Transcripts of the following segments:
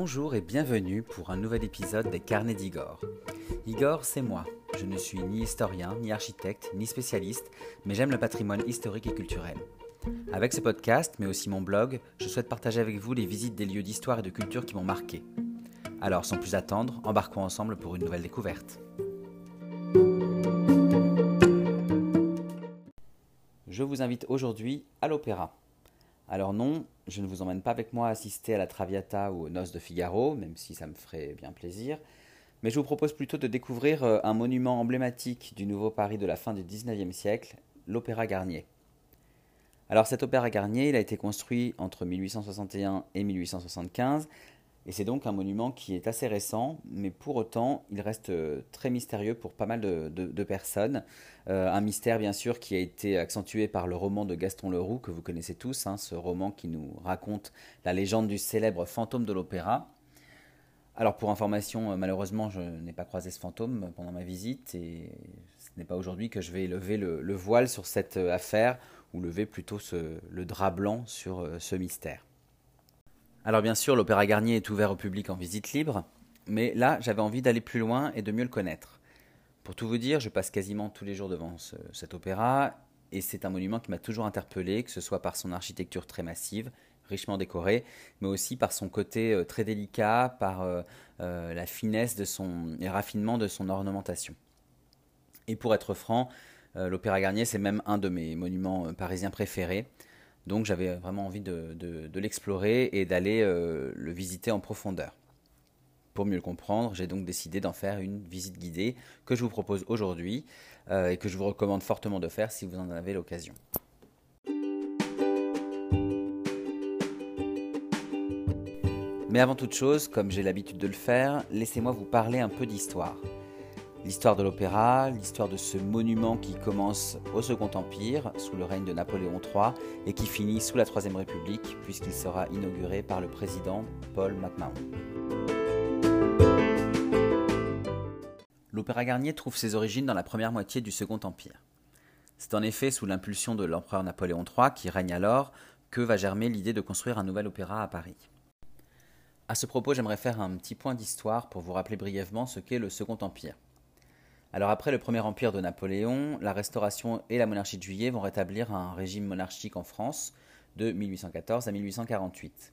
Bonjour et bienvenue pour un nouvel épisode des Carnets d'Igor. Igor, c'est moi. Je ne suis ni historien, ni architecte, ni spécialiste, mais j'aime le patrimoine historique et culturel. Avec ce podcast, mais aussi mon blog, je souhaite partager avec vous les visites des lieux d'histoire et de culture qui m'ont marqué. Alors, sans plus attendre, embarquons ensemble pour une nouvelle découverte. Je vous invite aujourd'hui à l'opéra. Alors non, je ne vous emmène pas avec moi assister à la Traviata ou aux Noces de Figaro, même si ça me ferait bien plaisir, mais je vous propose plutôt de découvrir euh, un monument emblématique du nouveau Paris de la fin du XIXe siècle, l'Opéra Garnier. Alors cet Opéra Garnier, il a été construit entre 1861 et 1875, et c'est donc un monument qui est assez récent, mais pour autant, il reste euh, très mystérieux pour pas mal de, personnes. Euh, un mystère, bien sûr, qui a été accentué par le roman de Gaston Leroux, que vous connaissez tous, hein, ce roman qui nous raconte la légende du célèbre fantôme de l'opéra. Alors, pour information, euh, malheureusement, je n'ai pas croisé ce fantôme pendant ma visite, et ce n'est pas aujourd'hui que je vais lever le, voile sur cette affaire, ou lever plutôt le drap blanc sur ce mystère. Alors bien sûr, l'Opéra Garnier est ouvert au public en visite libre, mais là, j'avais envie d'aller plus loin et de mieux le connaître. Pour tout vous dire, je passe quasiment tous les jours devant cet opéra, et c'est un monument qui m'a toujours interpellé, que ce soit par son architecture très massive, richement décorée, mais aussi par son côté euh, très délicat, par euh, euh, la finesse de son, et raffinement de son ornementation. Et pour être franc, l'Opéra Garnier, c'est même un de mes monuments parisiens préférés. Donc j'avais vraiment envie de, l'explorer et d'aller euh, le visiter en profondeur. Pour mieux le comprendre, j'ai donc décidé d'en faire une visite guidée que je vous propose aujourd'hui euh, et que je vous recommande fortement de faire si vous en avez l'occasion. Mais avant toute chose, comme j'ai l'habitude de le faire, laissez-moi vous parler un peu d'histoire l'histoire de l'opéra, l'histoire de ce monument qui commence au Second Empire, sous le règne de Napoléon III, et qui finit sous la Troisième République, puisqu'il sera inauguré par le président Paul MacMahon. L'Opéra Garnier trouve ses origines dans la première moitié du Second Empire. C'est en effet sous l'impulsion de l'empereur Napoléon III, qui règne alors, que va germer l'idée de construire un nouvel opéra à Paris. À ce propos, j'aimerais faire un petit point d'histoire pour vous rappeler brièvement ce qu'est le Second Empire. Alors après le premier empire de Napoléon, la Restauration et la monarchie de Juillet vont rétablir un régime monarchique en France de 1814 à 1848.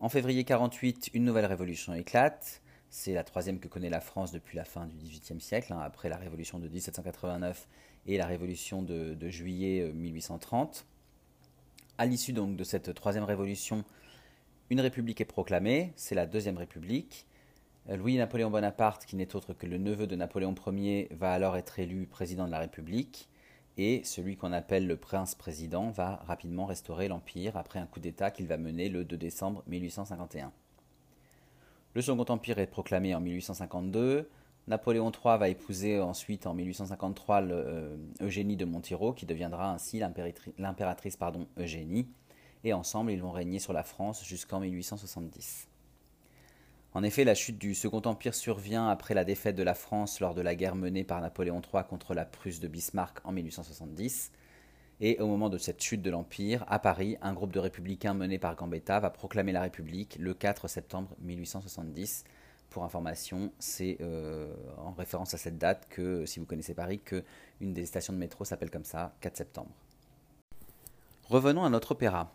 En février 48, une nouvelle révolution éclate. C'est la troisième que connaît la France depuis la fin du XVIIIe siècle, hein, après la révolution de 1789 et la révolution de, de juillet 1830. Euh, à l'issue donc de cette troisième révolution, une république est proclamée, c'est la deuxième république, Louis-Napoléon Bonaparte, qui n'est autre que le neveu de Napoléon Ier, va alors être élu président de la République, et celui qu'on appelle le prince-président va rapidement restaurer l'Empire après un coup d'État qu'il va mener le 2 décembre 1851. Le Second Empire est proclamé en 1852. Napoléon III va épouser ensuite en 1853 euh, Eugénie de Montiro, qui deviendra ainsi l'impératrice Eugénie, et ensemble ils vont régner sur la France jusqu'en 1870. En effet, la chute du Second Empire survient après la défaite de la France lors de la guerre menée par Napoléon III contre la Prusse de Bismarck en 1870. Et au moment de cette chute de l'Empire, à Paris, un groupe de républicains mené par Gambetta va proclamer la République le 4 septembre 1870. Pour information, c'est euh, en référence à cette date que, si vous connaissez Paris, que une des stations de métro s'appelle comme ça, 4 septembre. Revenons à notre opéra.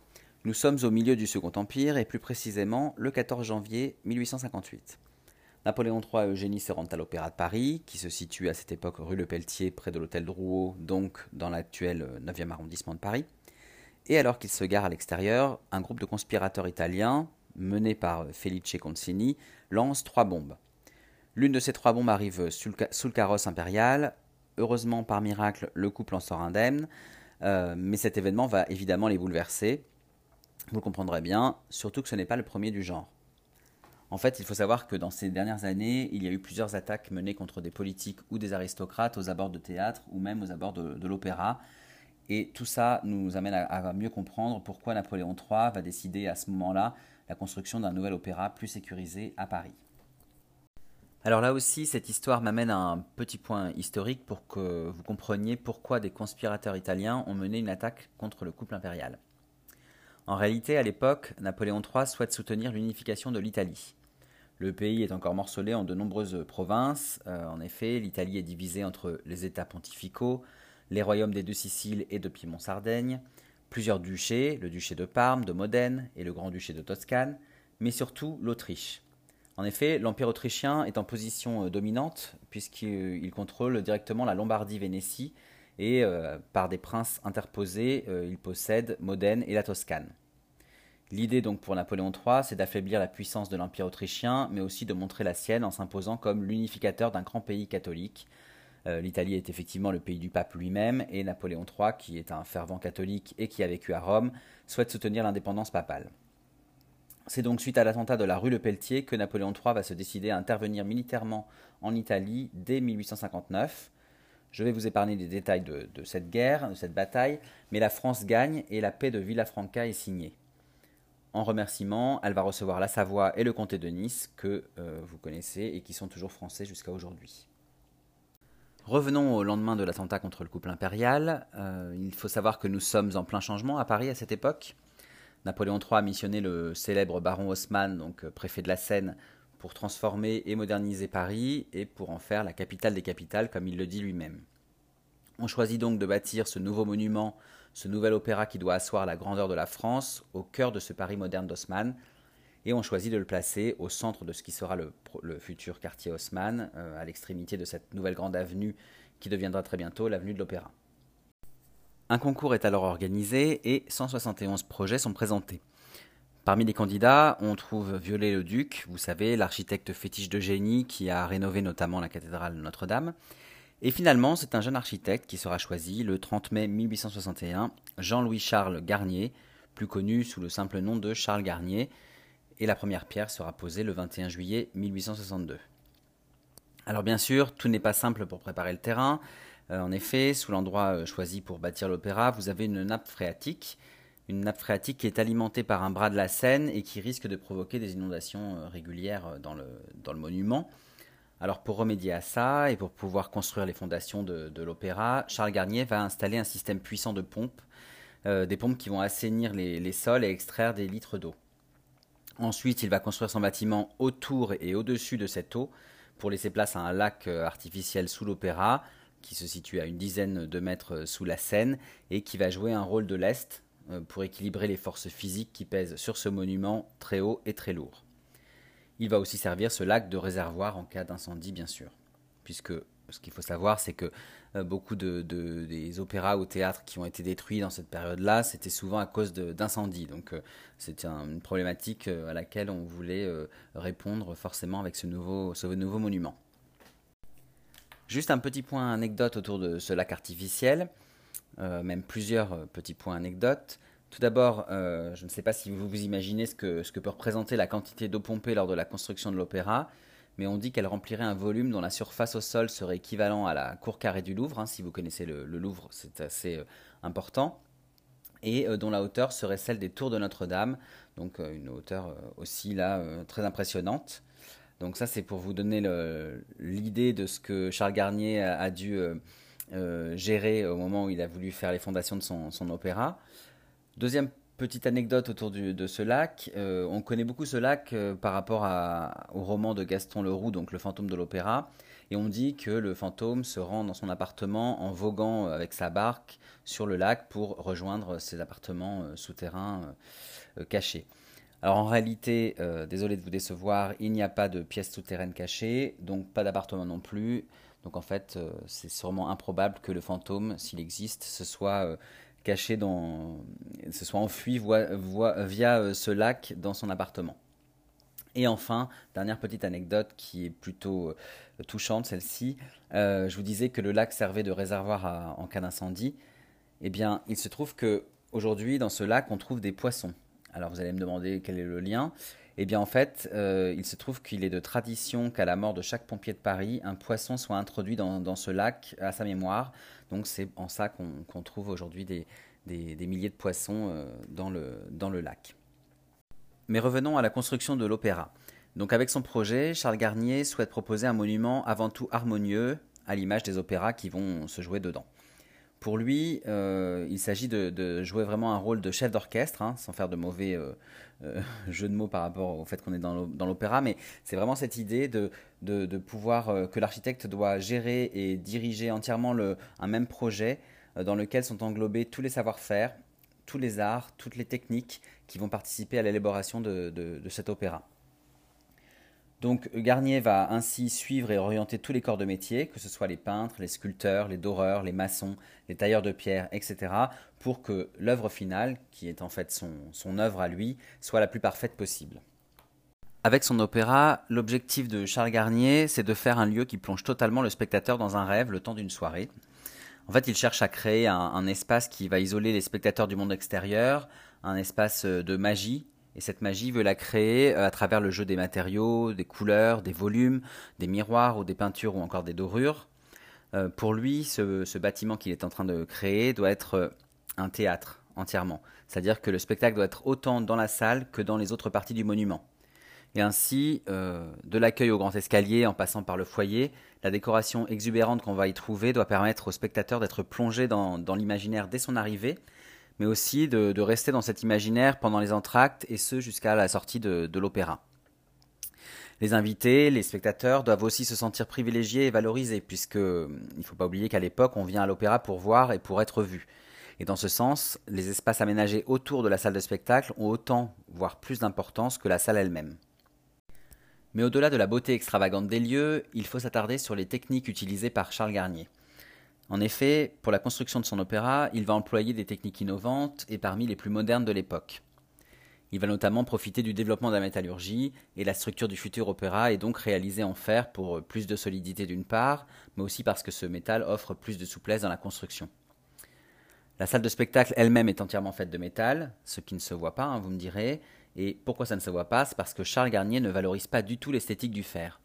Nous sommes au milieu du Second Empire et plus précisément le 14 janvier 1858. Napoléon III et Eugénie se rendent à l'Opéra de Paris, qui se situe à cette époque rue Le Pelletier, près de l'hôtel Drouot, donc dans l'actuel 9e arrondissement de Paris. Et alors qu'ils se garent à l'extérieur, un groupe de conspirateurs italiens, mené par Felice Concini, lance trois bombes. L'une de ces trois bombes arrive sous le, carrosse impérial. Heureusement, par miracle, le couple en sort indemne, euh, mais cet événement va évidemment les bouleverser vous comprendrez bien, surtout que ce n'est pas le premier du genre. En fait, il faut savoir que dans ces dernières années, il y a eu plusieurs attaques menées contre des politiques ou des aristocrates aux abords de théâtre ou même aux abords de, l'opéra. Et tout ça nous amène à, mieux comprendre pourquoi Napoléon III va décider à ce moment-là la construction d'un nouvel opéra plus sécurisé à Paris. Alors là aussi, cette histoire m'amène à un petit point historique pour que vous compreniez pourquoi des conspirateurs italiens ont mené une attaque contre le couple impérial. En réalité, à l'époque, Napoléon III souhaite soutenir l'unification de l'Italie. Le pays est encore morcelé en de nombreuses provinces. Euh, en effet, l'Italie est divisée entre les États pontificaux, les royaumes des deux Siciles et de Piémont-Sardaigne, plusieurs duchés, le duché de Parme, de Modène et le grand-duché de Toscane, mais surtout l'Autriche. En effet, l'Empire autrichien est en position euh, dominante puisqu'il contrôle directement la Lombardie-Vénétie et euh, par des princes interposés, il possède Modène et la Toscane. L'idée donc pour Napoléon III, c'est d'affaiblir la puissance de l'Empire autrichien, mais aussi de montrer la sienne en s'imposant comme l'unificateur d'un grand pays catholique. L'Italie est effectivement le pays du pape lui-même, et Napoléon III, qui est un fervent catholique et qui a vécu à Rome, souhaite soutenir l'indépendance papale. C'est donc suite à l'attentat de la rue Le Pelletier que Napoléon III va se décider à intervenir militairement en Italie dès 1859. Je vais vous épargner les détails de, cette guerre, de cette bataille, mais la France gagne et la paix de Villafranca est signée. En remerciement, elle va recevoir la Savoie et le comté de Nice, que euh, vous connaissez et qui sont toujours français jusqu'à aujourd'hui. Revenons au lendemain de l'attentat contre le couple impérial. Euh, il faut savoir que nous sommes en plein changement à Paris à cette époque. Napoléon III a missionné le célèbre baron Haussmann, donc euh, préfet de la Seine, pour transformer et moderniser Paris et pour en faire la capitale des capitales, comme il le dit lui-même. On choisit donc de bâtir ce nouveau monument, ce nouvel opéra qui doit asseoir la grandeur de la France au cœur de ce Paris moderne d'Haussmann, et on choisit de le placer au centre de ce qui sera le, futur quartier Haussmann, euh, à l'extrémité de cette nouvelle grande avenue qui deviendra très bientôt l'avenue de l'Opéra. Un concours est alors organisé et 171 projets sont présentés. Parmi les candidats, on trouve Viollet-le-Duc, vous savez, l'architecte fétiche de génie qui a rénové notamment la cathédrale Notre-Dame. Et finalement, c'est un jeune architecte qui sera choisi le 30 mai 1861, Jean-Louis-Charles Garnier, plus connu sous le simple nom de Charles Garnier, et la première pierre sera posée le 21 juillet 1862. Alors bien sûr, tout n'est pas simple pour préparer le terrain. Euh, en effet, sous l'endroit euh, choisi pour bâtir l'opéra, vous avez une nappe phréatique, une nappe phréatique qui est alimentée par un bras de la Seine et qui risque de provoquer des inondations euh, régulières dans le, dans le monument. Alors pour remédier à ça et pour pouvoir construire les fondations de, l'opéra, Charles Garnier va installer un système puissant de pompes, des pompes qui vont assainir les, sols et extraire des litres d'eau. Ensuite, il va construire son bâtiment autour et au-dessus de cette eau pour laisser place à un lac artificiel sous l'opéra, qui se situe à une dizaine de mètres sous la Seine et qui va jouer un rôle de lest euh, pour équilibrer les forces physiques qui pèsent sur ce monument très haut et très lourd. Il va aussi servir ce lac de réservoir en cas d'incendie, bien sûr, puisque ce qu'il faut savoir, c'est que euh, beaucoup de, des opéras ou théâtres qui ont été détruits dans cette période-là, c'était souvent à cause d'incendies. Donc euh, c'était une problématique à laquelle on voulait répondre forcément avec ce nouveau, monument. Juste un petit point anecdote autour de ce lac artificiel, euh, même plusieurs euh, petits points anecdotes. Tout d'abord, euh, je ne sais pas si vous vous imaginez ce que, peut représenter la quantité d'eau pompée lors de la construction de l'opéra, mais on dit qu'elle remplirait un volume dont la surface au sol serait équivalent à la cour carrée du Louvre. Hein, si vous connaissez le, Louvre, c'est assez important. Et dont la hauteur serait celle des tours de Notre-Dame, donc une hauteur aussi là très impressionnante. Donc ça, c'est pour vous donner l'idée de ce que Charles Garnier a, dû euh, euh, gérer au moment où il a voulu faire les fondations de son, opéra. Deuxième petite anecdote autour de ce lac. Euh, on connaît beaucoup ce lac par rapport au roman de Gaston Leroux, donc Le fantôme de l'opéra. Et on dit que le fantôme se rend dans son appartement en voguant avec sa barque sur le lac pour rejoindre ses appartements souterrains cachés. Alors en réalité, euh, désolé de vous décevoir, il n'y a pas de pièces souterraines cachées, donc pas d'appartement non plus. Donc en fait, euh, c'est sûrement improbable que le fantôme, s'il existe, se soit euh, caché dans, se soit enfui via ce lac dans son appartement. Et enfin, dernière petite anecdote qui est plutôt touchante, celle-ci. je vous disais que le lac servait de réservoir en cas d'incendie. Eh bien, il se trouve que aujourd'hui, dans ce lac, on trouve des poissons. Alors vous allez me demander quel est le lien. Eh bien en fait, euh, il se trouve qu'il est de tradition qu'à la mort de chaque pompier de Paris, un poisson soit introduit dans, ce lac à sa mémoire. Donc c'est en ça qu'on trouve aujourd'hui des, milliers de poissons euh, dans, le, dans le lac. Mais revenons à la construction de l'opéra. Donc avec son projet, Charles Garnier souhaite proposer un monument avant tout harmonieux, à l'image des opéras qui vont se jouer dedans. Pour lui, il s'agit de, jouer vraiment un rôle de chef d'orchestre, hein, sans faire de mauvais jeu de mots par rapport au fait qu'on est dans l'opéra, mais c'est vraiment cette idée de, de pouvoir que l'architecte doit gérer et diriger entièrement un même projet dans lequel sont englobés tous les savoir-faire, tous les arts, toutes les techniques qui vont participer à l'élaboration de, cet opéra. Donc Garnier va ainsi suivre et orienter tous les corps de métier, que ce soit les peintres, les sculpteurs, les doreurs, les maçons, les tailleurs de pierre, etc., pour que l'œuvre finale, qui est en fait son, œuvre à lui, soit la plus parfaite possible. Avec son opéra, l'objectif de Charles Garnier, c'est de faire un lieu qui plonge totalement le spectateur dans un rêve le temps d'une soirée. En fait, il cherche à créer un, espace qui va isoler les spectateurs du monde extérieur, un espace de magie. Et cette magie, veut la créer euh, à travers le jeu des matériaux, des couleurs, des volumes, des miroirs ou des peintures ou encore des dorures. Euh, pour lui, ce, bâtiment qu'il est en train de créer doit être un théâtre entièrement. C'est-à-dire que le spectacle doit être autant dans la salle que dans les autres parties du monument. Et ainsi, de l'accueil au grand escalier en passant par le foyer, la décoration exubérante qu'on va y trouver doit permettre au spectateur d'être plongé dans, l'imaginaire dès son arrivée, mais aussi de, rester dans cet imaginaire pendant les entr'actes et ce jusqu'à la sortie de, l'opéra. Les invités, les spectateurs doivent aussi se sentir privilégiés et valorisés, puisque il ne faut pas oublier qu'à l'époque, on vient à l'opéra pour voir et pour être vu. Et dans ce sens, les espaces aménagés autour de la salle de spectacle ont autant, voire plus d'importance que la salle elle-même. Mais au-delà de la beauté extravagante des lieux, il faut s'attarder sur les techniques utilisées par Charles Garnier. En effet, pour la construction de son opéra, il va employer des techniques innovantes et parmi les plus modernes de l'époque. Il va notamment profiter du développement de la métallurgie et la structure du futur opéra est donc réalisée en fer pour plus de solidité d'une part, mais aussi parce que ce métal offre plus de souplesse dans la construction. La salle de spectacle elle-même est entièrement faite de métal, ce qui ne se voit pas, hein, vous me direz, et pourquoi ça ne se voit pas? C'est parce que Charles Garnier ne valorise pas du tout l'esthétique du fer.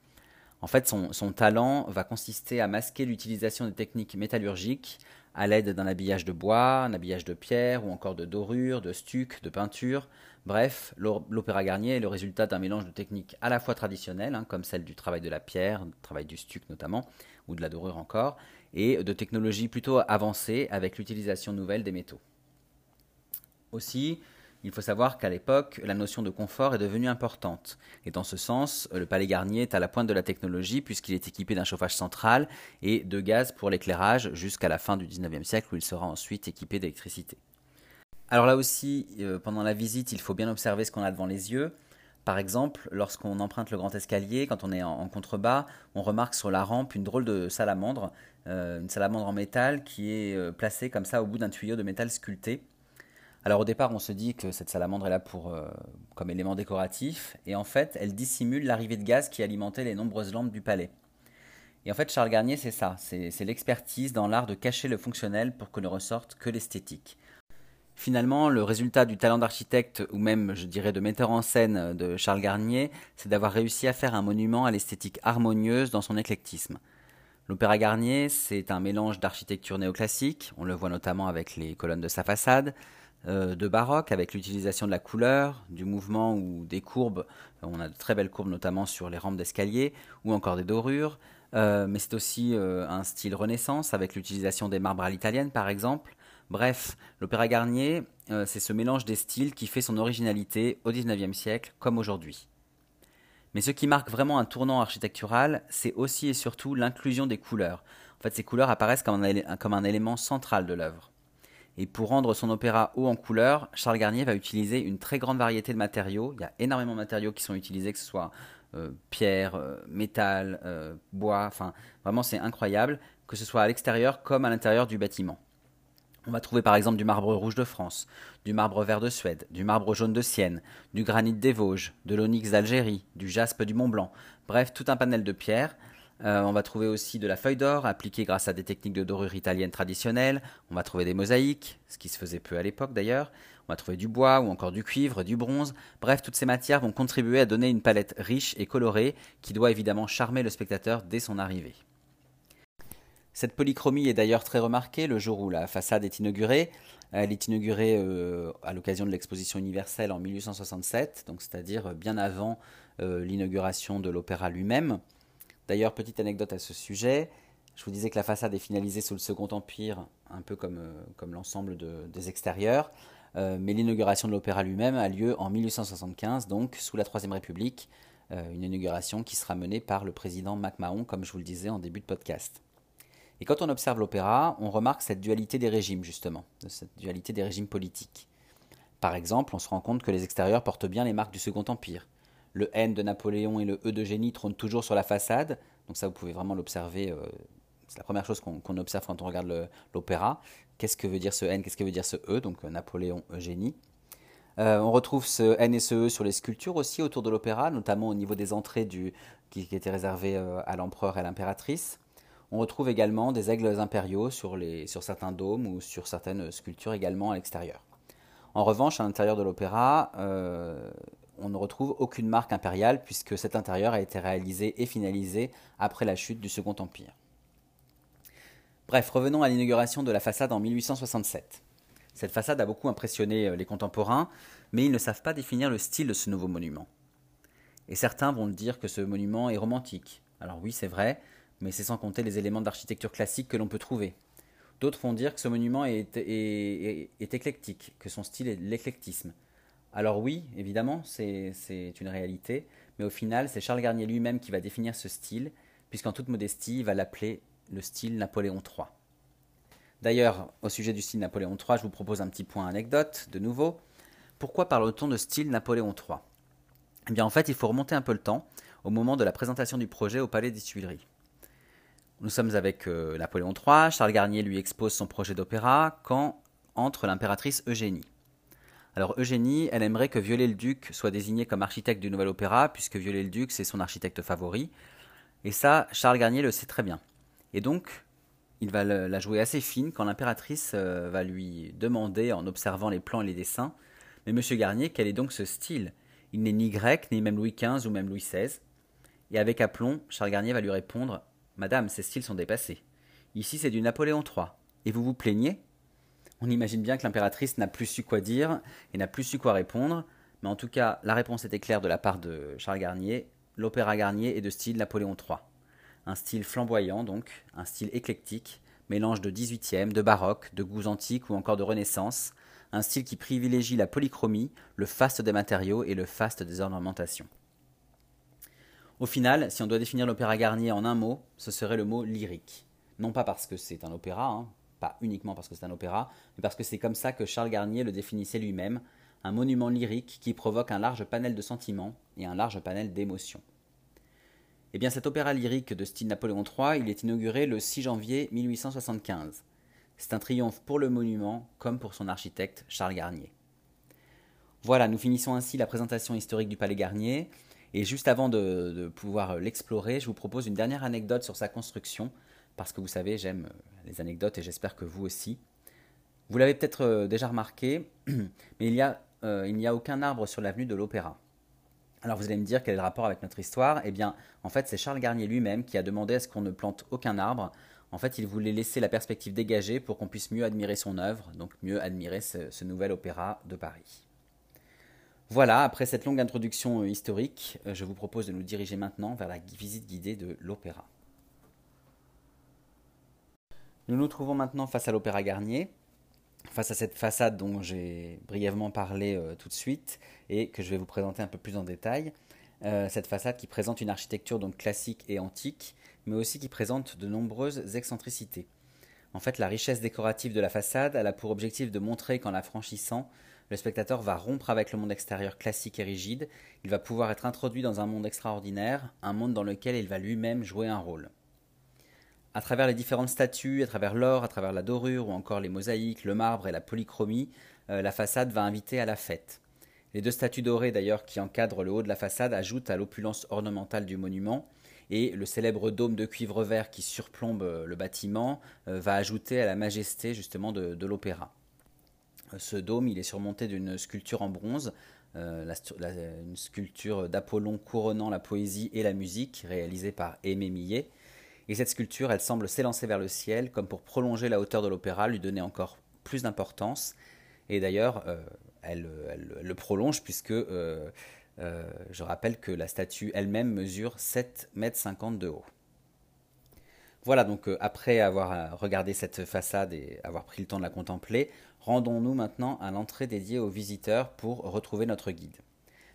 En fait, son, talent va consister à masquer l'utilisation des techniques métallurgiques à l'aide d'un habillage de bois, un habillage de pierre ou encore de dorure, de stuc, de peinture. Bref, l'opéra Garnier est le résultat d'un mélange de techniques à la fois traditionnelles, hein, comme celle du travail de la pierre, du travail du stuc notamment, ou de la dorure encore, et de technologies plutôt avancées avec l'utilisation nouvelle des métaux. Aussi, il faut savoir qu'à l'époque, la notion de confort est devenue importante. Et dans ce sens, le Palais Garnier est à la pointe de la technologie puisqu'il est équipé d'un chauffage central et de gaz pour l'éclairage jusqu'à la fin du 19e siècle où il sera ensuite équipé d'électricité. Alors là aussi, euh, pendant la visite, il faut bien observer ce qu'on a devant les yeux. Par exemple, lorsqu'on emprunte le grand escalier, quand on est en, contrebas, on remarque sur la rampe une drôle de salamandre, euh, une salamandre en métal qui est euh, placée comme ça au bout d'un tuyau de métal sculpté. Alors au départ, on se dit que cette salamandre est là pour, euh, comme élément décoratif, et en fait, elle dissimule l'arrivée de gaz qui alimentait les nombreuses lampes du palais. Et en fait, Charles Garnier, c'est ça, c'est l'expertise dans l'art de cacher le fonctionnel pour que ne ressorte que l'esthétique. Finalement, le résultat du talent d'architecte, ou même, je dirais, de metteur en scène de Charles Garnier, c'est d'avoir réussi à faire un monument à l'esthétique harmonieuse dans son éclectisme. L'Opéra Garnier, c'est un mélange d'architecture néoclassique, on le voit notamment avec les colonnes de sa façade, de baroque avec l'utilisation de la couleur, du mouvement ou des courbes. On a de très belles courbes notamment sur les rampes d'escalier ou encore des dorures. Euh, mais c'est aussi euh, un style renaissance avec l'utilisation des marbres à l'italienne par exemple. Bref, l'opéra Garnier, c'est ce mélange des styles qui fait son originalité au XIXe siècle comme aujourd'hui. Mais ce qui marque vraiment un tournant architectural, c'est aussi et surtout l'inclusion des couleurs. En fait, ces couleurs apparaissent comme un élément central de l'œuvre. Et pour rendre son opéra haut en couleur, Charles Garnier va utiliser une très grande variété de matériaux. Il y a énormément de matériaux qui sont utilisés, que ce soit euh, pierre, euh, métal, euh, bois, enfin vraiment c'est incroyable, que ce soit à l'extérieur comme à l'intérieur du bâtiment. On va trouver par exemple du marbre rouge de France, du marbre vert de Suède, du marbre jaune de Sienne, du granit des Vosges, de l'onyx d'Algérie, du jaspe du Mont Blanc, bref tout un panel de pierres euh, on va trouver aussi de la feuille d'or appliquée grâce à des techniques de dorure italienne traditionnelles. On va trouver des mosaïques, ce qui se faisait peu à l'époque d'ailleurs. On va trouver du bois ou encore du cuivre, du bronze. Bref, toutes ces matières vont contribuer à donner une palette riche et colorée qui doit évidemment charmer le spectateur dès son arrivée. Cette polychromie est d'ailleurs très remarquée le jour où la façade est inaugurée. Elle est inaugurée euh, à l'occasion de l'exposition universelle en 1867, donc c'est-à-dire bien avant euh, l'inauguration de l'opéra lui-même. D'ailleurs, petite anecdote à ce sujet, je vous disais que la façade est finalisée sous le Second Empire un peu comme, comme l'ensemble des extérieurs. mais l'inauguration de l'opéra lui-même a lieu en 1875, donc sous la Troisième République, une inauguration qui sera menée par le président MacMahon, comme je vous le disais en début de podcast. Et quand on observe l'opéra, on remarque cette dualité des régimes, justement, cette dualité des régimes politiques. Par exemple, on se rend compte que les extérieurs portent bien les marques du Second Empire. Le N de Napoléon et le E d'Eugénie trônent toujours sur la façade, donc ça vous pouvez vraiment l'observer, euh, c'est la première chose qu'on observe quand on regarde l'opéra. Qu'est-ce que veut dire ce N, qu'est-ce que veut dire ce E, donc euh, Napoléon, Eugénie. Euh, on retrouve ce N et ce E sur les sculptures aussi autour de l'opéra, notamment au niveau des entrées qui, étaient réservées à l'empereur et à l'impératrice. On retrouve également des aigles impériaux sur, certains dômes ou sur certaines sculptures également à l'extérieur. En revanche, à l'intérieur de l'opéra, on ne retrouve aucune marque impériale puisque cet intérieur a été réalisé et finalisé après la chute du Second Empire. Bref, revenons à l'inauguration de la façade en 1867. Cette façade a beaucoup impressionné euh, les contemporains, mais ils ne savent pas définir le style de ce nouveau monument. Et certains vont dire que ce monument est romantique. Alors oui, c'est vrai, mais c'est sans compter les éléments d'architecture classique que l'on peut trouver. D'autres vont dire que ce monument est, éclectique, que son style est l'éclectisme. Alors oui, évidemment, c'est une réalité, mais au final, c'est Charles Garnier lui-même qui va définir ce style, puisqu'en toute modestie, il va l'appeler le style Napoléon III. D'ailleurs, au sujet du style Napoléon III, je vous propose un petit point anecdote, de nouveau. Pourquoi parle-t-on de style Napoléon III Eh bien, en fait, il faut remonter un peu le temps, au moment de la présentation du projet au Palais des Tuileries. Nous sommes avec euh, Napoléon III. Charles Garnier lui expose son projet d'opéra quand entre l'impératrice Eugénie. Alors Eugénie, elle aimerait que Viollet-le-Duc soit désigné comme architecte du nouvel opéra, puisque Viollet-le-Duc, c'est son architecte favori. Et ça, Charles Garnier le sait très bien. Et donc, il va la jouer assez fine quand l'impératrice euh, va lui demander, en observant les plans et les dessins, Mais monsieur Garnier, quel est donc ce style? Il n'est ni grec, ni même Louis XV ou même Louis XVI. Et avec aplomb, Charles Garnier va lui répondre Madame, ces styles sont dépassés. Ici, c'est du Napoléon III. Et vous vous plaignez? On imagine bien que l'impératrice n'a plus su quoi dire et n'a plus su quoi répondre, mais en tout cas, la réponse était claire de la part de Charles Garnier. L'opéra Garnier est de style Napoléon III. Un style flamboyant, donc, un style éclectique, mélange de 18e, de baroque, de goûts antiques ou encore de renaissance, un style qui privilégie la polychromie, le faste des matériaux et le faste des ornementations. Au final, si on doit définir l'opéra Garnier en un mot, ce serait le mot lyrique. Non pas parce que c'est un opéra, hein, pas uniquement parce que c'est un opéra, mais parce que c'est comme ça que Charles Garnier le définissait lui-même, un monument lyrique qui provoque un large panel de sentiments et un large panel d'émotions. Eh bien, cet opéra lyrique de style Napoléon III, il est inauguré le 6 janvier 1875. C'est un triomphe pour le monument comme pour son architecte Charles Garnier. Voilà, nous finissons ainsi la présentation historique du Palais Garnier. Et juste avant de, pouvoir l'explorer, je vous propose une dernière anecdote sur sa construction, parce que vous savez, j'aime euh, les anecdotes et j'espère que vous aussi. Vous l'avez peut-être euh, déjà remarqué, mais il n'y a, euh, aucun arbre sur l'avenue de l'Opéra. Alors vous allez me dire quel est le rapport avec notre histoire Eh bien, en fait, c'est Charles Garnier lui-même qui a demandé à ce qu'on ne plante aucun arbre. En fait, il voulait laisser la perspective dégagée pour qu'on puisse mieux admirer son œuvre, donc mieux admirer ce nouvel opéra de Paris. Voilà, après cette longue introduction euh, historique, euh, je vous propose de nous diriger maintenant vers la visite guidée de l'opéra. Nous nous trouvons maintenant face à l'Opéra Garnier, face à cette façade dont j'ai brièvement parlé euh, tout de suite et que je vais vous présenter un peu plus en détail. cette façade qui présente une architecture donc classique et antique, mais aussi qui présente de nombreuses excentricités. En fait, la richesse décorative de la façade a pour objectif de montrer qu'en la franchissant, le spectateur va rompre avec le monde extérieur classique et rigide, il va pouvoir être introduit dans un monde extraordinaire, un monde dans lequel il va lui-même jouer un rôle. À travers les différentes statues, à travers l'or, à travers la dorure ou encore les mosaïques, le marbre et la polychromie, euh, la façade va inviter à la fête. Les deux statues dorées d'ailleurs qui encadrent le haut de la façade ajoutent à l'opulence ornementale du monument, et le célèbre dôme de cuivre vert qui surplombe euh, le bâtiment euh, va ajouter à la majesté justement de l'opéra. Ce dôme, il est surmonté d'une sculpture en bronze, une sculpture d'Apollon couronnant la poésie et la musique, réalisée par Aimé Millet. Et cette sculpture, elle semble s'élancer vers le ciel, comme pour prolonger la hauteur de l'opéra, lui donner encore plus d'importance. Et d'ailleurs, euh, elle, le prolonge, puisque euh, je rappelle que la statue elle-même mesure 7,50 m de haut. Voilà, donc après avoir regardé cette façade et avoir pris le temps de la contempler, rendons-nous maintenant à l'entrée dédiée aux visiteurs pour retrouver notre guide.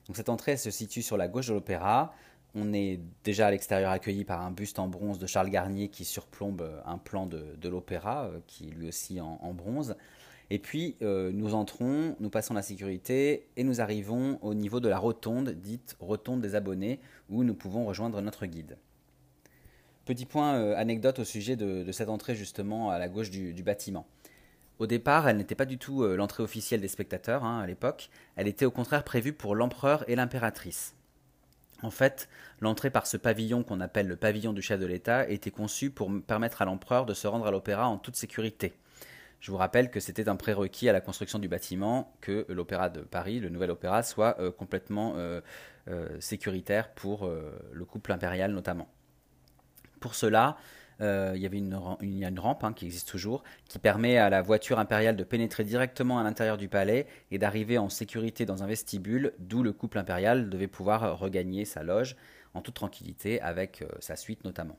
Donc cette entrée se situe sur la gauche de l'opéra. On est déjà à l'extérieur accueilli par un buste en bronze de Charles Garnier qui surplombe un plan de, l'opéra, qui est lui aussi en bronze. Et puis euh, nous entrons, nous passons la sécurité et nous arrivons au niveau de la rotonde, dite rotonde des abonnés, où nous pouvons rejoindre notre guide. Petit point euh, anecdote au sujet de, cette entrée justement à la gauche du, bâtiment. Au départ, elle n'était pas du tout euh, l'entrée officielle des spectateurs hein, à l'époque, elle était au contraire prévue pour l'empereur et l'impératrice. En fait, l'entrée par ce pavillon qu'on appelle le pavillon du chef de l'État était conçue pour permettre à l'empereur de se rendre à l'opéra en toute sécurité. Je vous rappelle que c'était un prérequis à la construction du bâtiment que l'Opéra de Paris, le nouvel opéra, soit euh, complètement euh, euh, sécuritaire pour le couple impérial notamment. Pour cela, il y avait une, rampe hein, qui existe toujours, qui permet à la voiture impériale de pénétrer directement à l'intérieur du palais et d'arriver en sécurité dans un vestibule, d'où le couple impérial devait pouvoir regagner sa loge en toute tranquillité avec sa suite notamment.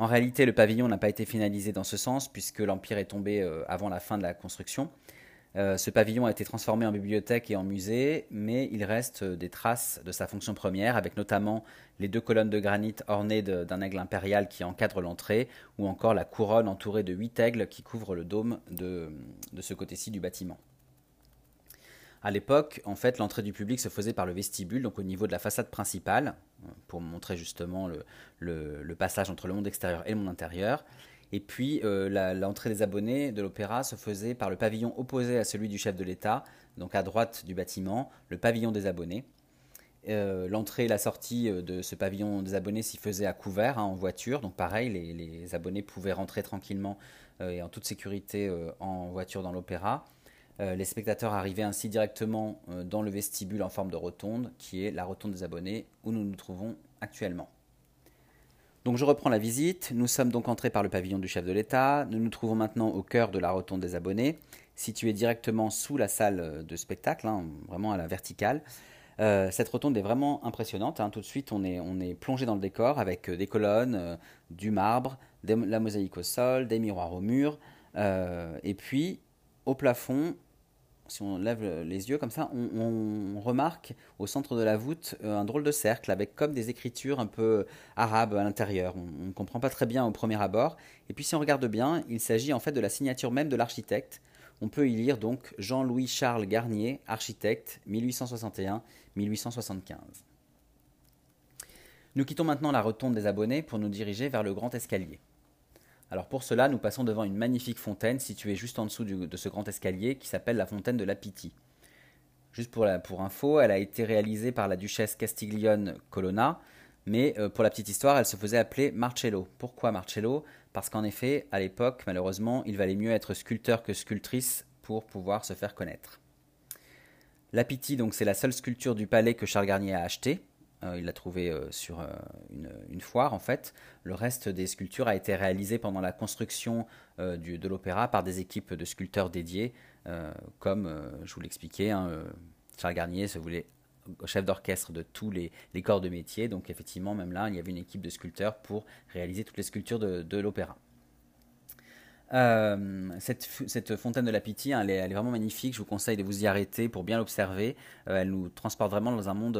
En réalité, le pavillon n'a pas été finalisé dans ce sens, puisque l'Empire est tombé euh, avant la fin de la construction. Euh, ce pavillon a été transformé en bibliothèque et en musée, mais il reste euh, des traces de sa fonction première, avec notamment les deux colonnes de granit ornées d'un aigle impérial qui encadre l'entrée, ou encore la couronne entourée de huit aigles qui couvrent le dôme de ce côté-ci du bâtiment. À l'époque, en fait, l'entrée du public se faisait par le vestibule, donc au niveau de la façade principale, pour montrer justement le, passage entre le monde extérieur et le monde intérieur. Et puis, euh, l'entrée des abonnés de l'opéra se faisait par le pavillon opposé à celui du chef de l'État, donc à droite du bâtiment, le pavillon des abonnés. Euh, l'entrée et la sortie euh, de ce pavillon des abonnés s'y faisaient à couvert, hein, en voiture. Donc pareil, les, abonnés pouvaient rentrer tranquillement et en toute sécurité en voiture dans l'opéra. Les spectateurs arrivaient ainsi directement dans le vestibule en forme de rotonde, qui est la rotonde des abonnés, où nous nous trouvons actuellement. Donc je reprends la visite. Nous sommes donc entrés par le pavillon du chef de l'État. Nous nous trouvons maintenant au cœur de la rotonde des abonnés, située directement sous la salle de spectacle, hein, vraiment à la verticale. Euh, cette rotonde est vraiment impressionnante. Hein. Tout de suite, on est, on est, plongé dans le décor avec des colonnes, du marbre, de la mosaïque au sol, des miroirs au mur. et puis, au plafond, si on lève les yeux comme ça, on, remarque au centre de la voûte euh, un drôle de cercle avec comme des écritures un peu arabes à l'intérieur. On ne comprend pas très bien au premier abord. Et puis si on regarde bien, il s'agit en fait de la signature même de l'architecte. On peut y lire donc Jean-Louis Charles Garnier, architecte 1861-1875. Nous quittons maintenant la rotonde des abonnés pour nous diriger vers le grand escalier. Alors pour cela, nous passons devant une magnifique fontaine située juste en dessous de ce grand escalier qui s'appelle la fontaine de la Pitie. Juste pour, info, elle a été réalisée par la duchesse Castiglione Colonna, mais euh, pour la petite histoire, elle se faisait appeler Marcello. Pourquoi Marcello? Parce qu'en effet, à l'époque, malheureusement, il valait mieux être sculpteur que sculptrice pour pouvoir se faire connaître. La Pitie, donc, c'est la seule sculpture du palais que Charles Garnier a achetée. Euh, il l'a trouvé euh, sur euh, une, foire en fait. Le reste des sculptures a été réalisé pendant la construction de l'opéra par des équipes de sculpteurs dédiés, comme je vous l'expliquais, hein, Charles Garnier se voulait chef d'orchestre de tous les, corps de métier. Donc effectivement, même là, il y avait une équipe de sculpteurs pour réaliser toutes les sculptures de, l'opéra. cette, fontaine de la Pitié, hein, elle, est, vraiment magnifique. Je vous conseille de vous y arrêter pour bien l'observer. elle nous transporte vraiment dans un monde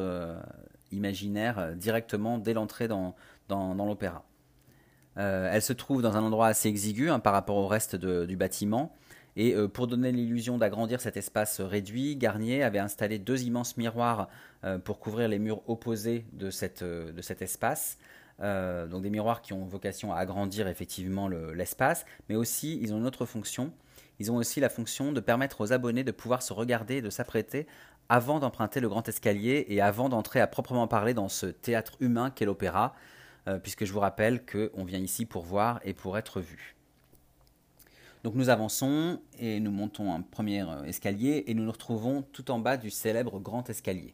imaginaire euh, directement dès l'entrée dans, l'opéra. Euh, elle se trouve dans un endroit assez exigu hein, par rapport au reste du bâtiment. Et euh, pour donner l'illusion d'agrandir cet espace réduit, Garnier avait installé deux immenses miroirs pour couvrir les murs opposés de cet espace. donc des miroirs qui ont vocation à agrandir effectivement l'espace, mais aussi ils ont une autre fonction. Ils ont aussi la fonction de permettre aux abonnés de pouvoir se regarder et de s'apprêter avant d'emprunter le grand escalier et avant d'entrer à proprement parler dans ce théâtre humain qu'est l'opéra, euh, puisque je vous rappelle qu'on vient ici pour voir et pour être vu. Donc nous avançons et nous montons un premier euh, escalier et nous nous retrouvons tout en bas du célèbre grand escalier.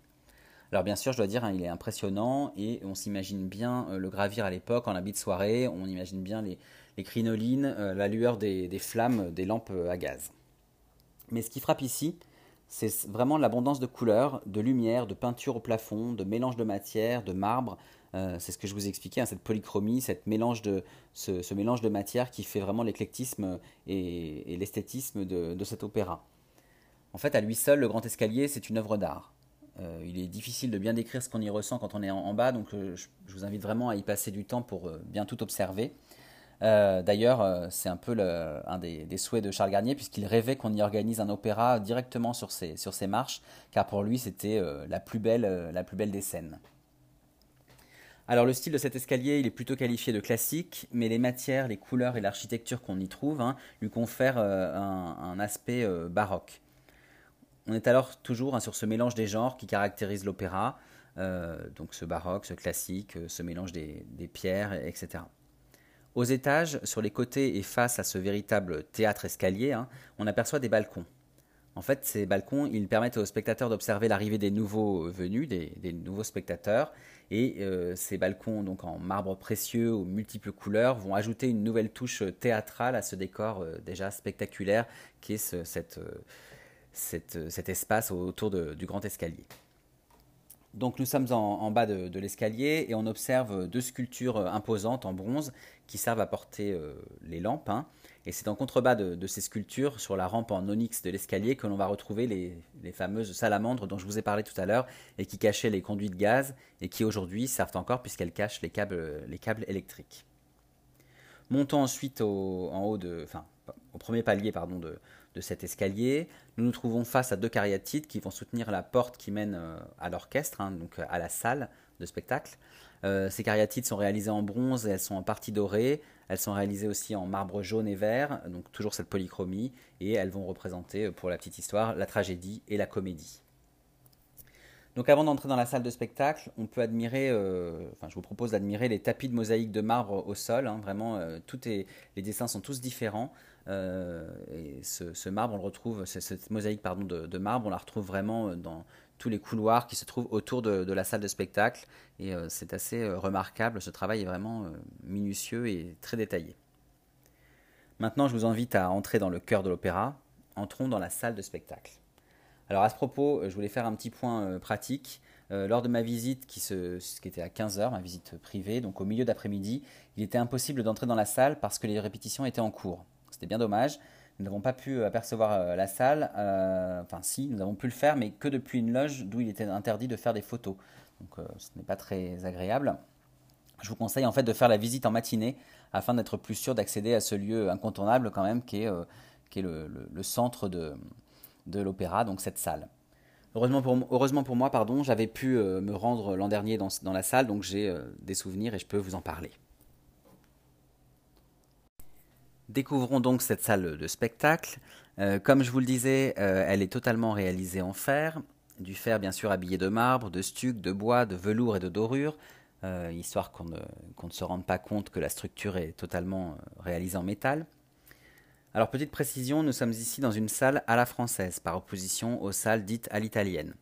Alors bien sûr, je dois dire, hein, il est impressionnant et on s'imagine bien euh, le gravir à l'époque en habit de soirée, on imagine bien les, crinolines, la lueur des, flammes des lampes à gaz. Mais ce qui frappe ici, c'est vraiment l'abondance de couleurs, de lumière, de peinture au plafond, de mélange de matière, de marbre. Euh, c'est ce que je vous expliquais, hein, cette polychromie, mélange de, ce, mélange de matière qui fait vraiment l'éclectisme et, l'esthétisme de, cet opéra. En fait, à lui seul, le grand escalier, c'est une œuvre d'art. Euh, il est difficile de bien décrire ce qu'on y ressent quand on est en, bas, donc euh, je, vous invite vraiment à y passer du temps pour bien tout observer. Euh, d'ailleurs, euh, c'est un peu un des, souhaits de Charles Garnier, puisqu'il rêvait qu'on y organise un opéra directement sur ses, marches, car pour lui, c'était euh, la, plus belle, la plus belle des scènes. Alors le style de cet escalier, il est plutôt qualifié de classique, mais les matières, les couleurs et l'architecture qu'on y trouve hein, lui confèrent un, aspect baroque. On est alors toujours hein, sur ce mélange des genres qui caractérise l'opéra, donc ce baroque, ce classique, ce mélange des pierres, etc. Aux étages, sur les côtés et face à ce véritable théâtre escalier, hein, on aperçoit des balcons. En fait, ces balcons, ils permettent aux spectateurs d'observer l'arrivée des nouveaux venus, des, nouveaux spectateurs. Et euh, ces balcons, donc en marbre précieux aux multiples couleurs, vont ajouter une nouvelle touche théâtrale à ce décor euh, déjà spectaculaire qui est euh, cet espace autour du grand escalier. Donc nous sommes en, bas de, l'escalier et on observe deux sculptures euh, imposantes en bronze qui servent à porter euh, les lampes. Hein. Et c'est en contrebas de, ces sculptures, sur la rampe en onyx de l'escalier, que l'on va retrouver les, fameuses salamandres dont je vous ai parlé tout à l'heure et qui cachaient les conduits de gaz et qui aujourd'hui servent encore puisqu'elles cachent les câbles, les câbles électriques. Montons ensuite au, premier palier de cet escalier. Nous nous trouvons face à deux cariatides qui vont soutenir la porte qui mène euh, à l'orchestre, hein, donc euh, à la salle de spectacle. Euh, ces cariatides sont réalisées en bronze et elles sont en partie dorées. Elles sont réalisées aussi en marbre jaune et vert, donc toujours cette polychromie, et elles vont représenter, pour la petite histoire, la tragédie et la comédie. Donc avant d'entrer dans la salle de spectacle, on peut admirer, enfin je vous propose d'admirer les tapis de mosaïque de marbre au sol. Hein. vraiment, les dessins sont tous différents. Euh, et ce, marbre, on le retrouve, cette mosaïque pardon, de, marbre, on la retrouve vraiment euh, dans tous les couloirs qui se trouvent autour de, la salle de spectacle. Et euh, c'est assez remarquable, ce travail est vraiment minutieux et très détaillé. Maintenant, je vous invite à entrer dans le cœur de l'opéra. Entrons dans la salle de spectacle. Alors à ce propos, je voulais faire un petit point pratique. lors de ma visite, qui, qui était à 15h, ma visite privée, donc au milieu d'après-midi, il était impossible d'entrer dans la salle parce que les répétitions étaient en cours. C'était bien dommage. Nous n'avons pas pu apercevoir euh, la salle. Euh, enfin, si, nous avons pu le faire, mais que depuis une loge d'où il était interdit de faire des photos. Donc, euh, ce n'est pas très agréable. Je vous conseille en fait de faire la visite en matinée afin d'être plus sûr d'accéder à ce lieu incontournable quand même qui est, qui est le, centre de, de l'opéra, donc cette salle. Heureusement pour, heureusement pour moi, pardon, j'avais pu me rendre l'an dernier dans, dans, la salle, donc j'ai des souvenirs et je peux vous en parler. Découvrons donc cette salle de spectacle. Euh, comme je vous le disais, euh, elle est totalement réalisée en fer, du fer bien sûr habillé de marbre, de stuc, de bois, de velours et de dorure, euh, histoire qu'on ne, ne, se rende pas compte que la structure est totalement réalisée en métal. Alors petite précision, nous sommes ici dans une salle à la française, par opposition aux salles dites à l'italienne.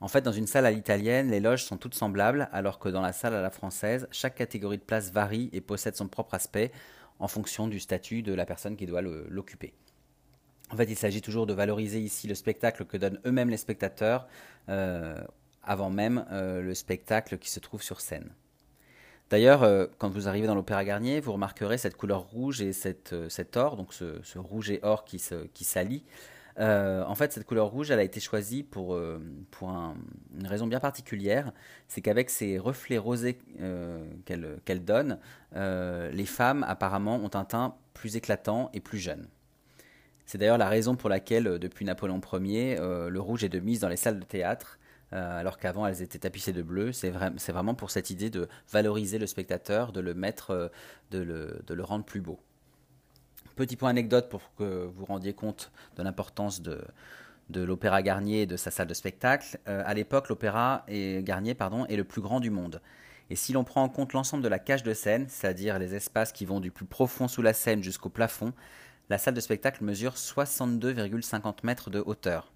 En fait, dans une salle à l'italienne, les loges sont toutes semblables, alors que dans la salle à la française, chaque catégorie de place varie et possède son propre aspect, en fonction du statut de la personne qui doit l'occuper. En fait, il s'agit toujours de valoriser ici le spectacle que donnent eux-mêmes les spectateurs euh, avant même euh, le spectacle qui se trouve sur scène. D'ailleurs, euh, quand vous arrivez dans l'Opéra Garnier, vous remarquerez cette couleur rouge et cet or, donc ce, rouge et or qui, qui s'allie, euh, en fait, cette couleur rouge, elle a été choisie pour, euh, pour une raison bien particulière. C'est qu'avec ces reflets rosés euh, qu'elle donne, les femmes apparemment ont un teint plus éclatant et plus jeune. C'est d'ailleurs la raison pour laquelle, depuis Napoléon Ier, le rouge est de mise dans les salles de théâtre, alors qu'avant elles étaient tapissées de bleu. C'est vraiment pour cette idée de valoriser le spectateur, de le mettre, de le rendre plus beau. Petit point anecdote pour que vous rendiez compte de l'importance de, l'Opéra Garnier et de sa salle de spectacle. Euh, à l'époque, l'Opéra Garnier est le plus grand du monde. Et si l'on prend en compte l'ensemble de la cage de scène, c'est-à-dire les espaces qui vont du plus profond sous la scène jusqu'au plafond, la salle de spectacle mesure 62,50 mètres de hauteur.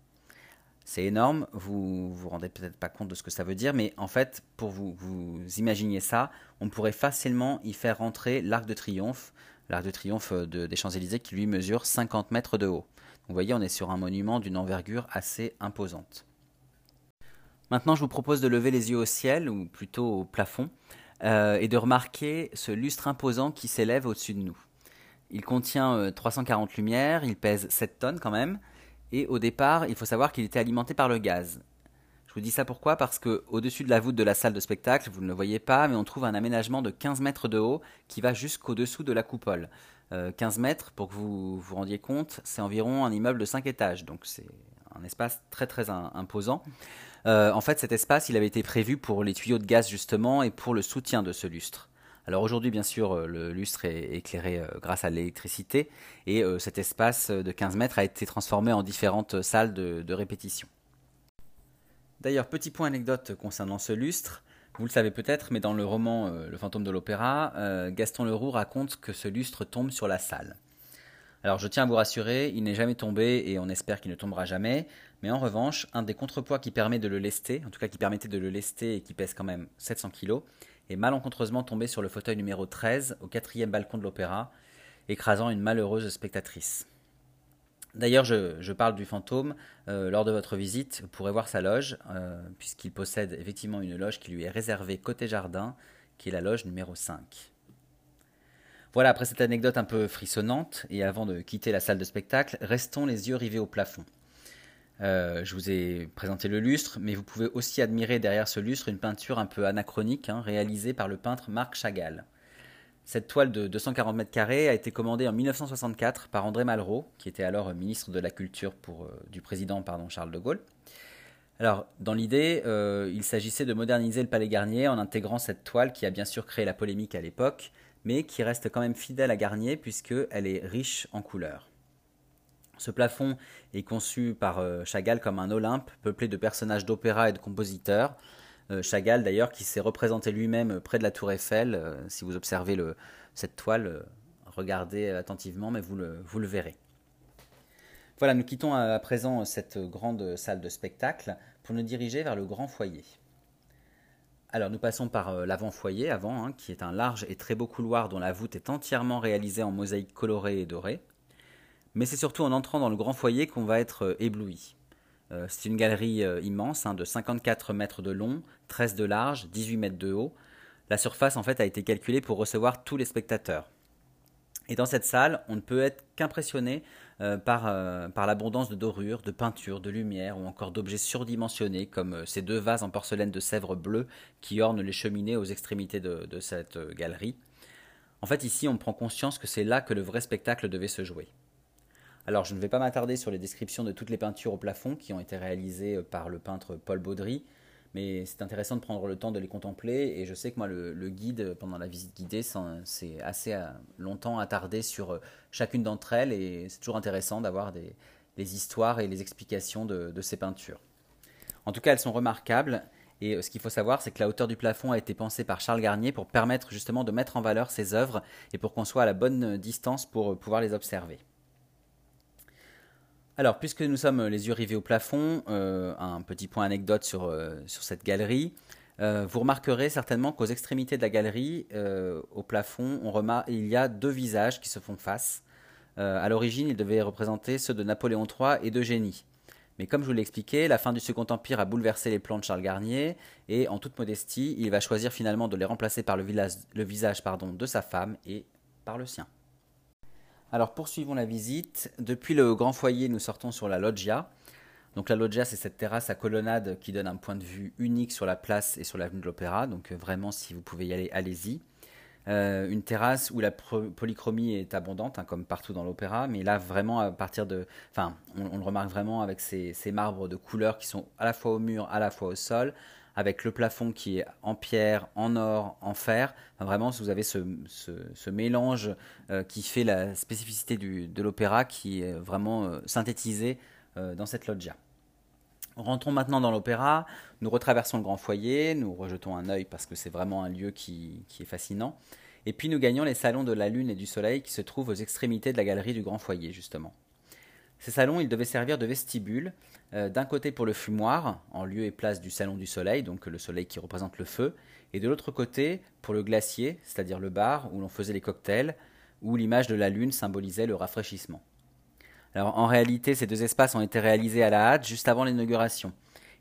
C'est énorme, vous vous rendez peut-être pas compte de ce que ça veut dire, mais en fait, pour vous, vous imaginer ça, on pourrait facilement y faire rentrer l'Arc de Triomphe, l'Arc de Triomphe des Champs-Élysées qui lui mesure 50 mètres de haut. Vous voyez, on est sur un monument d'une envergure assez imposante. Maintenant, je vous propose de lever les yeux au ciel, ou plutôt au plafond, euh, et de remarquer ce lustre imposant qui s'élève au-dessus de nous. Il contient 340 euh, lumières, il pèse 7 tonnes quand même, et au départ, il faut savoir qu'il était alimenté par le gaz. Je vous dis ça pourquoi? Parce que au-dessus de la voûte de la salle de spectacle, vous ne le voyez pas, mais on trouve un aménagement de 15 mètres de haut qui va jusqu'au-dessous de la coupole. 15 euh, mètres, pour que vous vous rendiez compte, c'est environ un immeuble de 5 étages, donc c'est un espace très très imposant. Euh, en fait, cet espace, il avait été prévu pour les tuyaux de gaz justement et pour le soutien de ce lustre. Alors aujourd'hui, bien sûr, euh, le lustre est éclairé grâce à l'électricité et cet espace de 15 mètres a été transformé en différentes salles de répétition. D'ailleurs, petit point anecdote concernant ce lustre. Vous le savez peut-être, mais dans le roman euh, Le fantôme de l'opéra, euh, Gaston Leroux raconte que ce lustre tombe sur la salle. Alors je tiens à vous rassurer, il n'est jamais tombé et on espère qu'il ne tombera jamais. Mais en revanche, un des contrepoids qui permet de le lester, en tout cas qui permettait de le lester et qui pèse quand même 700 kg, est malencontreusement tombé sur le fauteuil numéro 13 au quatrième balcon de l'opéra, écrasant une malheureuse spectatrice. D'ailleurs, je, parle du fantôme. Euh, lors de votre visite, vous pourrez voir sa loge, euh, puisqu'il possède effectivement une loge qui lui est réservée côté jardin, qui est la loge numéro 5. Voilà, après cette anecdote un peu frissonnante, et avant de quitter la salle de spectacle, restons les yeux rivés au plafond. Euh, je vous ai présenté le lustre, mais vous pouvez aussi admirer derrière ce lustre une peinture un peu anachronique, hein, réalisée par le peintre Marc Chagall. Cette toile de 240 mètres carrés a été commandée en 1964 par André Malraux, qui était alors ministre de la Culture euh, du président Charles de Gaulle. Dans l'idée, euh, il s'agissait de moderniser le Palais Garnier en intégrant cette toile qui a bien sûr créé la polémique à l'époque, mais qui reste quand même fidèle à Garnier puisqu'elle est riche en couleurs. Ce plafond est conçu par euh, Chagall comme un Olympe peuplé de personnages d'opéra et de compositeurs. Euh, Chagall d'ailleurs qui s'est représenté lui-même près de la tour Eiffel. Euh, si vous observez cette toile, euh, regardez attentivement, mais vous le, verrez. Voilà, nous quittons à présent cette grande salle de spectacle pour nous diriger vers le grand foyer. Alors nous passons par l'avant-foyer, avant, hein, qui est un large et très beau couloir dont la voûte est entièrement réalisée en mosaïque colorée et dorée. Mais c'est surtout en entrant dans le grand foyer qu'on va être ébloui. Euh, c'est une galerie euh, immense hein, de 54 mètres de long, 13 de large, 18 mètres de haut. La surface en fait a été calculée pour recevoir tous les spectateurs. Et dans cette salle, on ne peut être qu'impressionné euh, par, l'abondance de dorures, de peintures, de lumière ou encore d'objets surdimensionnés comme ces deux vases en porcelaine de Sèvres bleues qui ornent les cheminées aux extrémités de cette galerie. En fait, ici, on prend conscience que c'est là que le vrai spectacle devait se jouer. Alors je ne vais pas m'attarder sur les descriptions de toutes les peintures au plafond qui ont été réalisées euh, par le peintre Paul Baudry, mais c'est intéressant de prendre le temps de les contempler et je sais que moi le, guide pendant la visite guidée s'est assez euh, longtemps attardé sur euh, chacune d'entre elles et c'est toujours intéressant d'avoir des, histoires et les explications de, de, ces peintures. En tout cas elles sont remarquables et ce qu'il faut savoir c'est que la hauteur du plafond a été pensée par Charles Garnier pour permettre justement de mettre en valeur ces œuvres et pour qu'on soit à la bonne distance pour pouvoir les observer. Alors, puisque nous sommes les yeux rivés au plafond, euh, un petit point anecdote sur, euh, cette galerie. Euh, vous remarquerez certainement qu'aux extrémités de la galerie, au plafond, il y a deux visages qui se font face. à l'origine, ils devaient représenter ceux de Napoléon III et d'Eugénie. Mais comme je vous l'ai expliqué, la fin du Second Empire a bouleversé les plans de Charles Garnier, et en toute modestie, il va choisir finalement de les remplacer par le, le visage pardon, de sa femme et par le sien. Alors poursuivons la visite. Depuis le grand foyer, nous sortons sur la loggia. Donc la loggia, c'est cette terrasse à colonnade qui donne un point de vue unique sur la place et sur l'avenue de l'Opéra. Donc euh, vraiment, si vous pouvez y aller, allez-y. Euh, une terrasse où la polychromie est abondante, hein, comme partout dans l'opéra, mais là vraiment à partir de, enfin, on, le remarque vraiment avec ces, ces, marbres de couleurs qui sont à la fois au mur, à la fois au sol, avec le plafond qui est en pierre, en or, en fer. vraiment, vous avez ce, mélange euh, qui fait la spécificité de l'opéra qui est vraiment euh, synthétisé euh, dans cette loggia. Rentrons maintenant dans l'opéra, nous retraversons le grand foyer, nous rejetons un œil parce que c'est vraiment un lieu qui, est fascinant, et puis nous gagnons les salons de la lune et du soleil qui se trouvent aux extrémités de la galerie du grand foyer justement. Ces salons, ils devaient servir de vestibule, euh, d'un côté pour le fumoir, en lieu et place du salon du soleil, donc le soleil qui représente le feu, et de l'autre côté pour le glacier, c'est-à-dire le bar où l'on faisait les cocktails, où l'image de la lune symbolisait le rafraîchissement. Alors en réalité, ces deux espaces ont été réalisés à la hâte juste avant l'inauguration.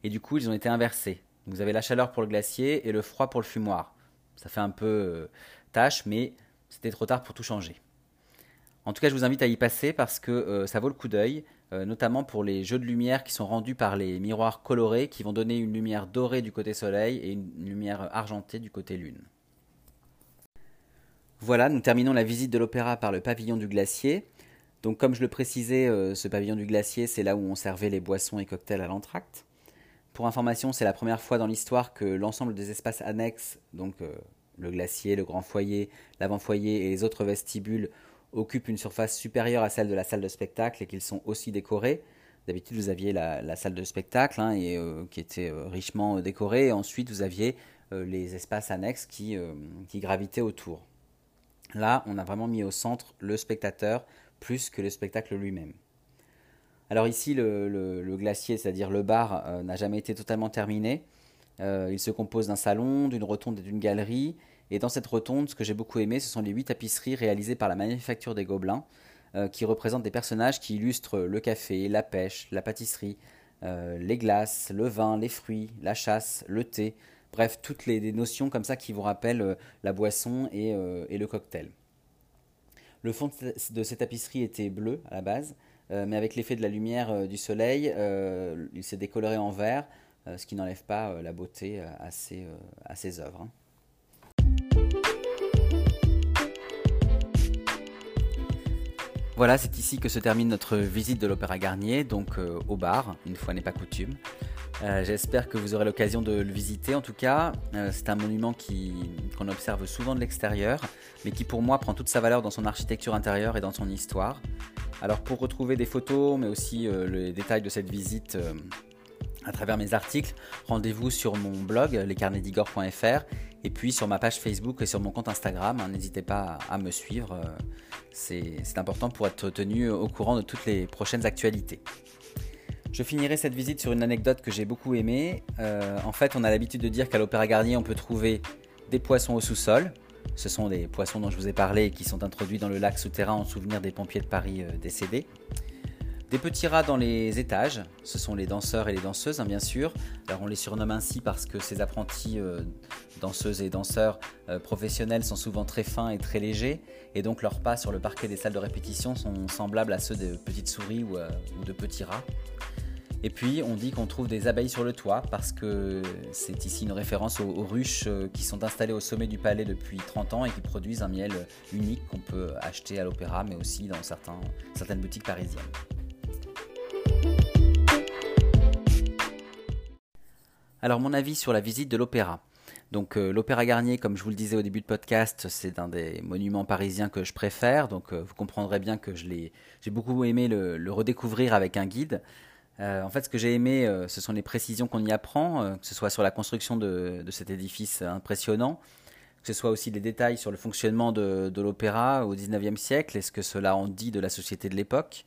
Et du coup, ils ont été inversés. Vous avez la chaleur pour le glacier et le froid pour le fumoir. Ça fait un peu euh, tâche, mais c'était trop tard pour tout changer. En tout cas, je vous invite à y passer parce que euh, ça vaut le coup d'œil, euh, notamment pour les jeux de lumière qui sont rendus par les miroirs colorés qui vont donner une lumière dorée du côté soleil et une lumière argentée du côté lune. Voilà, nous terminons la visite de l'opéra par le pavillon du glacier. Donc comme je le précisais, euh, ce pavillon du glacier, c'est là où on servait les boissons et cocktails à l'entracte. Pour information, c'est la première fois dans l'histoire que l'ensemble des espaces annexes, donc le glacier, le grand foyer, l'avant-foyer et les autres vestibules occupent une surface supérieure à celle de la salle de spectacle et qu'ils sont aussi décorés. D'habitude, vous aviez la, salle de spectacle hein, euh, qui était euh, richement euh, décorée, et ensuite vous aviez les espaces annexes qui, qui gravitaient autour. Là, on a vraiment mis au centre le spectateur plus que le spectacle lui-même. Alors ici, le, glacier, c'est-à-dire le bar, n'a jamais été totalement terminé. il se compose d'un salon, d'une rotonde et d'une galerie, et dans cette rotonde, ce que j'ai beaucoup aimé, ce sont les huit tapisseries réalisées par la Manufacture des Gobelins, euh, qui représentent des personnages qui illustrent le café, la pêche, la pâtisserie, euh, les glaces, le vin, les fruits, la chasse, le thé, bref, toutes les notions comme ça qui vous rappellent euh, la boisson et, le cocktail. Le fond de ces tapisseries était bleu à la base, mais avec l'effet de la lumière du soleil, il s'est décoloré en vert, ce qui n'enlève pas la beauté à ces, œuvres. Hein. Voilà, c'est ici que se termine notre visite de l'Opéra Garnier, donc euh, au bar, une fois n'est pas coutume. Euh, j'espère que vous aurez l'occasion de le visiter. En tout cas, euh, c'est un monument qu'on observe souvent de l'extérieur, mais qui pour moi prend toute sa valeur dans son architecture intérieure et dans son histoire. Alors pour retrouver des photos, mais aussi les détails de cette visite à travers mes articles, rendez-vous sur mon blog lescarnetsdigor.fr et puis sur ma page Facebook et sur mon compte Instagram. Hein, n'hésitez pas à me suivre. C'est important pour être tenu au courant de toutes les prochaines actualités. Je finirai cette visite sur une anecdote que j'ai beaucoup aimée. Euh, en fait, on a l'habitude de dire qu'à l'Opéra Garnier, on peut trouver des poissons au sous-sol. Ce sont des poissons dont je vous ai parlé qui sont introduits dans le lac souterrain en souvenir des pompiers de Paris euh, décédés. Des petits rats dans les étages, ce sont les danseurs et les danseuses, hein, bien sûr. Alors on les surnomme ainsi parce que ces apprentis euh, danseuses et danseurs euh, professionnels sont souvent très fins et très légers, et donc leurs pas sur le parquet des salles de répétition sont semblables à ceux de petites souris ou, euh, de petits rats. Et puis on dit qu'on trouve des abeilles sur le toit parce que c'est ici une référence aux, ruches qui sont installées au sommet du palais depuis 30 ans et qui produisent un miel unique qu'on peut acheter à l'opéra mais aussi dans certaines boutiques parisiennes. Alors mon avis sur la visite de l'opéra. Donc euh, l'Opéra Garnier, comme je vous le disais au début de podcast, c'est un des monuments parisiens que je préfère. Donc euh, vous comprendrez bien que j'ai beaucoup aimé le, redécouvrir avec un guide. Euh, en fait, ce que j'ai aimé, ce sont les précisions qu'on y apprend, que ce soit sur la construction de, cet édifice impressionnant, que ce soit aussi des détails sur le fonctionnement de, de l'opéra au XIXe siècle et ce que cela en dit de la société de l'époque.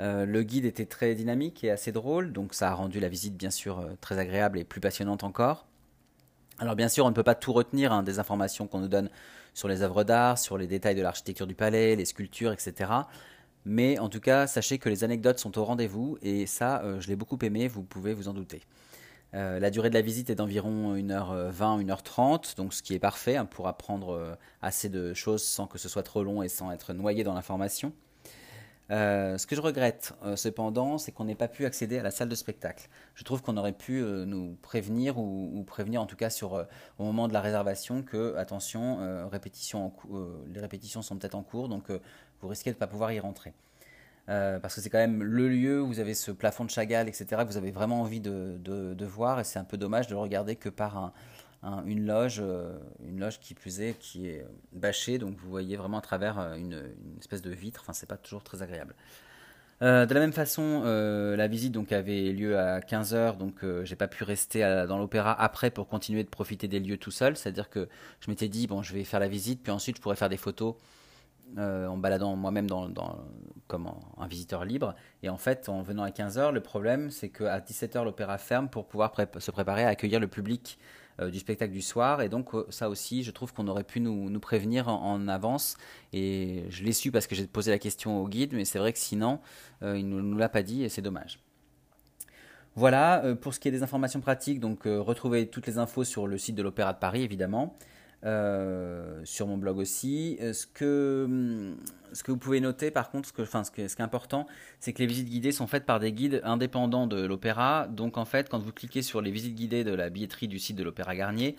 Euh, le guide était très dynamique et assez drôle, donc ça a rendu la visite bien sûr euh, très agréable et plus passionnante encore. Alors bien sûr, on ne peut pas tout retenir hein, des informations qu'on nous donne sur les œuvres d'art, sur les détails de l'architecture du palais, les sculptures, etc. Mais en tout cas, sachez que les anecdotes sont au rendez-vous et ça, euh, je l'ai beaucoup aimé, vous pouvez vous en douter. la durée de la visite est d'environ 1h20, 1h30, donc ce qui est parfait hein, pour apprendre assez de choses sans que ce soit trop long et sans être noyé dans l'information. Euh, ce que je regrette euh, cependant, c'est qu'on n'ait pas pu accéder à la salle de spectacle. Je trouve qu'on aurait pu euh, nous prévenir ou, prévenir en tout cas sur, au moment de la réservation que, attention, répétition les répétitions sont peut-être en cours, donc vous risquez de ne pas pouvoir y rentrer. parce que c'est quand même le lieu où vous avez ce plafond de Chagall, etc., que vous avez vraiment envie de, de voir, et c'est un peu dommage de le regarder que par un, une loge, euh, une loge qui plus est, qui est bâchée, donc vous voyez vraiment à travers euh, une, espèce de vitre. Enfin, c'est pas toujours très agréable. Euh, de la même façon, la visite donc avait lieu à 15h, donc j'ai pas pu rester dans l'opéra après pour continuer de profiter des lieux tout seul. C'est-à-dire que je m'étais dit bon, je vais faire la visite, puis ensuite je pourrais faire des photos en baladant moi-même comme un visiteur libre. Et en fait, en venant à 15h, le problème, c'est qu'à 17h, l'opéra ferme pour pouvoir se préparer à accueillir le public euh, du spectacle du soir. Et donc, euh, ça aussi, je trouve qu'on aurait pu nous, prévenir en, avance. Et je l'ai su parce que j'ai posé la question au guide, mais c'est vrai que sinon, euh, il ne nous, l'a pas dit et c'est dommage. Voilà, pour ce qui est des informations pratiques, donc retrouvez toutes les infos sur le site de l'Opéra de Paris, évidemment. Euh, sur mon blog aussi. Euh, ce que, hum, ce que vous pouvez noter par contre, ce, que, enfin, ce, qui est important, c'est que les visites guidées sont faites par des guides indépendants de l'opéra. Donc en fait, quand vous cliquez sur les visites guidées de la billetterie du site de l'Opéra Garnier,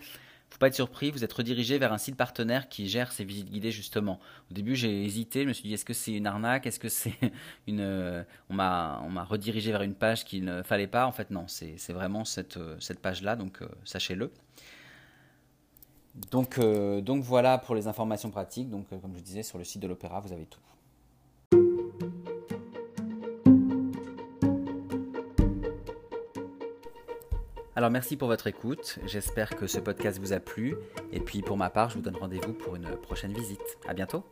faut pas être surpris, vous êtes redirigé vers un site partenaire qui gère ces visites guidées justement. Au début, j'ai hésité, je me suis dit est-ce que c'est une arnaque, est-ce que c'est une, euh, on m'a, on m'a redirigé vers une page qu'il ne fallait pas? En fait, non, c'est, vraiment cette, cette page-là, donc sachez-le. Donc, euh, donc voilà pour les informations pratiques. Donc, euh, comme je disais, sur le site de l'Opéra, vous avez tout. Alors merci pour votre écoute, j'espère que ce podcast vous a plu, et puis pour ma part je vous donne rendez-vous pour une prochaine visite. A bientôt